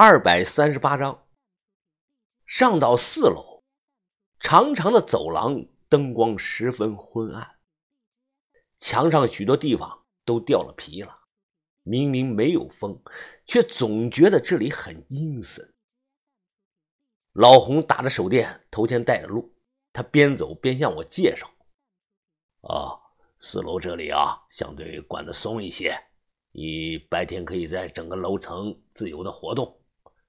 二百三十八章。上到四楼，长长的走廊灯光十分昏暗，墙上许多地方都掉了皮了。明明没有风，却总觉得这里很阴森。老洪打着手电，头前带着路，他边走边向我介绍：“啊，四楼这里啊，相对管得松一些，你白天可以在整个楼层自由的活动。”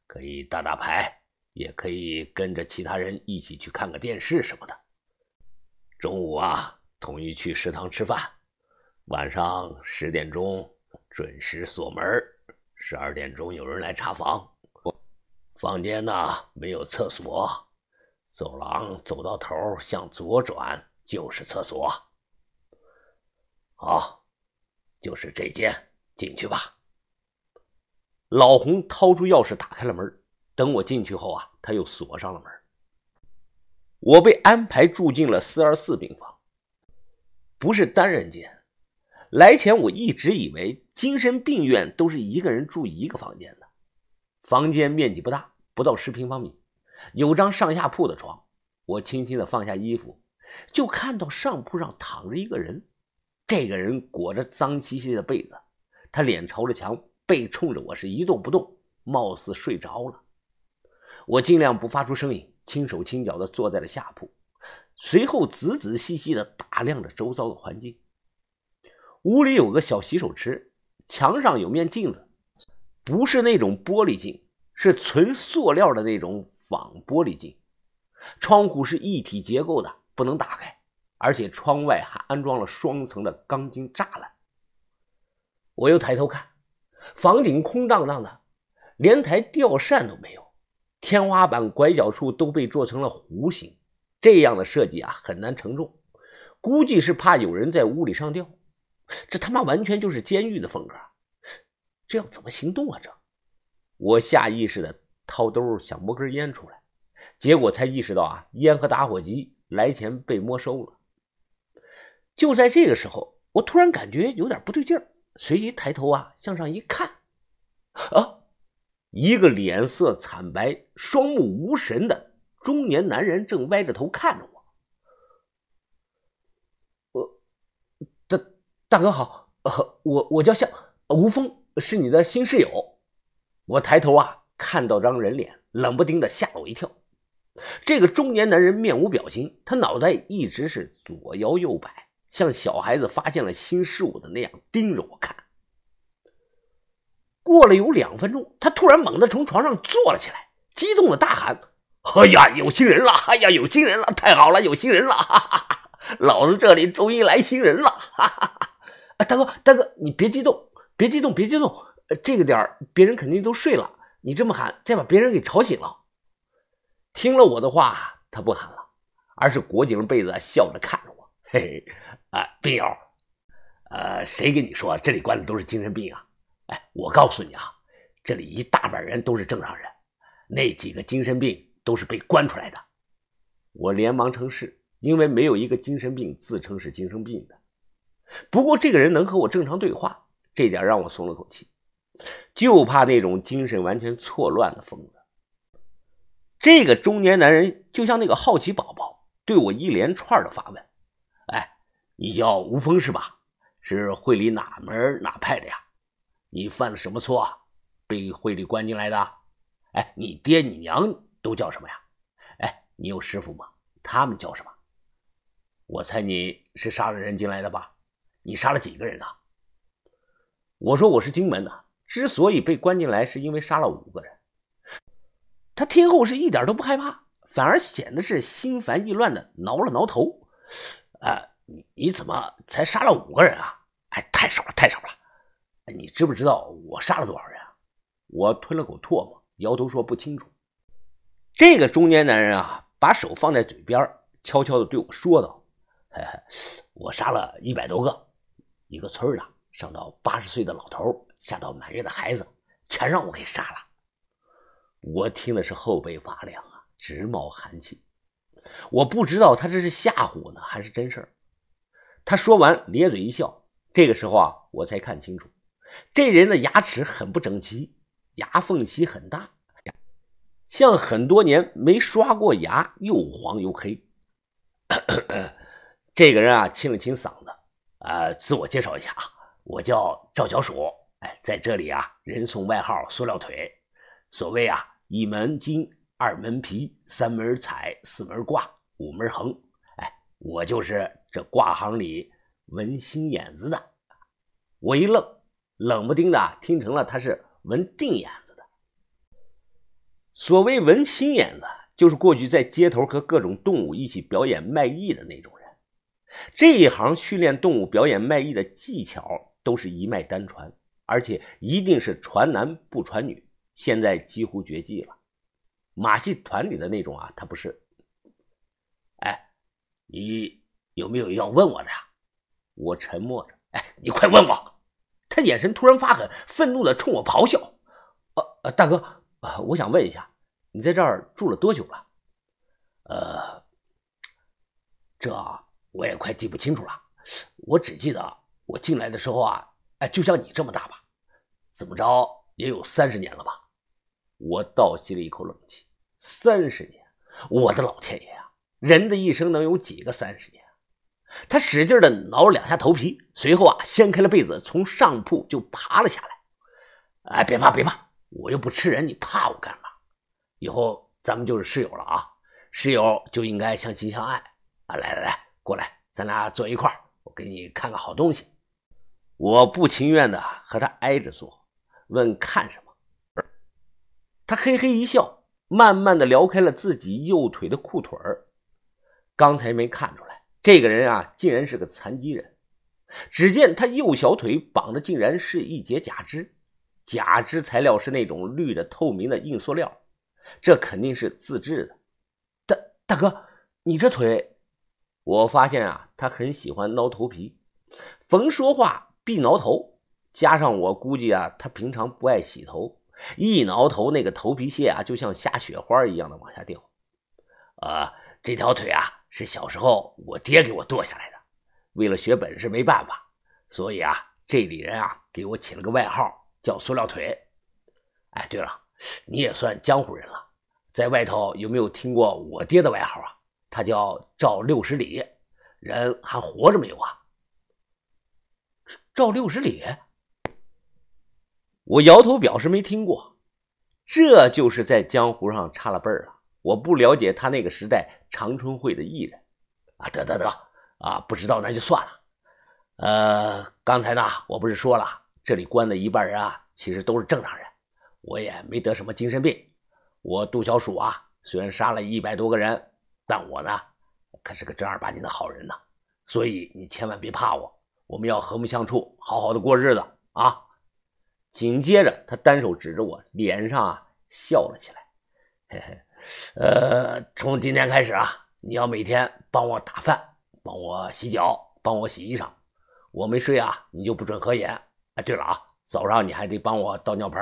可以打打牌，也可以跟着其他人一起去看个电视什么的。中午啊，统一去食堂吃饭。晚上十点钟准时锁门，十二点钟有人来查房。房间呢没有厕所，走廊走到头向左转就是厕所。好，就是这间，进去吧。老洪掏出钥匙打开了门，等我进去后啊，他又锁上了门。我被安排住进了四二四病房，不是单人间。来前我一直以为精神病院都是一个人住一个房间的。房间面积不大，不到十平方米，有张上下铺的床。我轻轻的放下衣服，就看到上铺上躺着一个人。这个人裹着脏兮兮的被子，他脸朝着墙。背冲着我是一动不动，貌似睡着了。我尽量不发出声音，轻手轻脚地坐在了下铺，随后仔仔细细地打量着周遭的环境。屋里有个小洗手池，墙上有面镜子，不是那种玻璃镜，是纯塑料的那种仿玻璃镜。窗户是一体结构的，不能打开，而且窗外还安装了双层的钢筋栅栏。我又抬头看。房顶空荡荡的，连台吊扇都没有，天花板拐角处都被做成了弧形。这样的设计啊，很难承重，估计是怕有人在屋里上吊。这他妈完全就是监狱的风格，这要怎么行动啊？这，我下意识的掏兜想摸根烟出来，结果才意识到啊，烟和打火机来前被没收了。就在这个时候，我突然感觉有点不对劲儿。随即抬头啊，向上一看，啊，一个脸色惨白、双目无神的中年男人正歪着头看着我。大大哥好，呃，我我叫向吴峰，是你的新室友。我抬头啊，看到张人脸，冷不丁的吓了我一跳。这个中年男人面无表情，他脑袋一直是左摇右摆。像小孩子发现了新事物的那样盯着我看。过了有两分钟，他突然猛地从床上坐了起来，激动的大喊：“哎呀，有新人了！哎呀，有新人了！太好了，有新人了！哈哈哈！老子这里终于来新人了！哈哈哈！大哥，大哥，你别激动，别激动，别激动！这个点别人肯定都睡了，你这么喊，再把别人给吵醒了。”听了我的话，他不喊了，而是裹紧了被子，笑着看着我，嘿。啊，病友，呃，谁跟你说这里关的都是精神病啊？哎，我告诉你啊，这里一大半人都是正常人，那几个精神病都是被关出来的。我连忙称是，因为没有一个精神病自称是精神病的。不过这个人能和我正常对话，这点让我松了口气，就怕那种精神完全错乱的疯子。这个中年男人就像那个好奇宝宝，对我一连串的发问。你叫吴峰是吧？是会里哪门哪派的呀？你犯了什么错，被会里关进来的？哎，你爹你娘都叫什么呀？哎，你有师傅吗？他们叫什么？我猜你是杀了人进来的吧？你杀了几个人呢？我说我是荆门的，之所以被关进来，是因为杀了五个人。他听后是一点都不害怕，反而显得是心烦意乱的，挠了挠头，啊。你你怎么才杀了五个人啊？哎，太少了，太少了！你知不知道我杀了多少人啊？我吞了口唾沫，摇头说不清楚。这个中年男人啊，把手放在嘴边，悄悄地对我说道：“嘿嘿，我杀了一百多个，一个村的，上到八十岁的老头，下到满月的孩子，全让我给杀了。”我听的是后背发凉啊，直冒寒气。我不知道他这是吓唬呢，还是真事儿。他说完，咧嘴一笑。这个时候啊，我才看清楚，这人的牙齿很不整齐，牙缝隙很大，像很多年没刷过牙，又黄又黑。这个人啊，清了清嗓子，啊，自我介绍一下啊，我叫赵小鼠，哎，在这里啊，人送外号“塑料腿”。所谓啊，一门筋，二门皮，三门彩，四门挂，五门横。我就是这挂行里纹心眼子的。我一愣，冷不丁的听成了他是纹定眼子的。所谓纹心眼子，就是过去在街头和各种动物一起表演卖艺的那种人。这一行训练动物表演卖艺的技巧都是一脉单传，而且一定是传男不传女。现在几乎绝迹了。马戏团里的那种啊，他不是。哎，你有没有要问我的呀？我沉默着。哎，你快问我！他眼神突然发狠，愤怒的冲我咆哮。呃呃，大哥，我想问一下，你在这儿住了多久了？呃，这。我也快记不清楚了，我只记得我进来的时候啊，哎，就像你这么大吧？怎么着也有三十年了吧？我倒吸了一口冷气，三十年！我的老天爷啊！人的一生能有几个三十年？他使劲的挠了两下头皮，随后啊，掀开了被子，从上铺就爬了下来。哎，别怕，别怕，我又不吃人，你怕我干嘛？以后咱们就是室友了啊！室友就应该相亲相爱啊！来来来。过来，咱俩坐一块，我给你看个好东西。我不情愿的和他挨着坐，问看什么。他嘿嘿一笑，慢慢的撩开了自己右腿的裤腿。刚才没看出来，这个人啊，竟然是个残疾人。只见他右小腿绑的竟然是一截假肢，假肢材料是那种绿的透明的硬塑料，这肯定是自制的。大大哥，你这腿。我发现啊，他很喜欢挠头皮，逢说话必挠头。加上我估计啊，他平常不爱洗头，一挠头那个头皮屑啊，就像下雪花一样的往下掉。呃，这条腿啊，是小时候我爹给我剁下来的，为了学本事没办法，所以啊，这里人啊给我起了个外号叫塑料腿。哎，对了，你也算江湖人了，在外头有没有听过我爹的外号啊？他叫赵六十里，人还活着没有啊？赵六十里，我摇头表示没听过。这就是在江湖上差了辈儿了。我不了解他那个时代长春会的艺人啊。得得得啊，不知道那就算了。呃，刚才呢，我不是说了，这里关的一半人啊，其实都是正常人，我也没得什么精神病。我杜小鼠啊，虽然杀了一百多个人。但我呢，可是个正儿八经的好人呢，所以你千万别怕我，我们要和睦相处，好好的过日子啊！紧接着，他单手指着我，脸上啊笑了起来，嘿嘿，呃，从今天开始啊，你要每天帮我打饭，帮我洗脚，帮我洗衣裳，我没睡啊，你就不准合眼。哎，对了啊，早上你还得帮我倒尿盆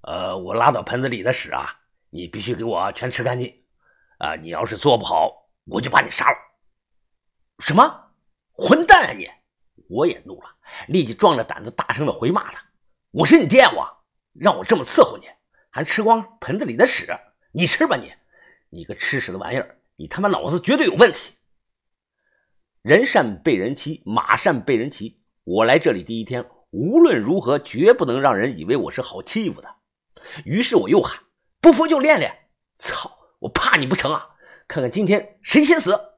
呃，我拉到盆子里的屎啊，你必须给我全吃干净。啊！你要是做不好，我就把你杀了！什么混蛋啊你！我也怒了，立即壮着胆子大声的回骂他：“我是你爹，我让我这么伺候你，还吃光盆子里的屎！你吃吧你！你个吃屎的玩意儿！你他妈脑子绝对有问题！人善被人欺，马善被人骑。我来这里第一天，无论如何绝不能让人以为我是好欺负的。于是我又喊：不服就练练！操！我怕你不成啊！看看今天谁先死！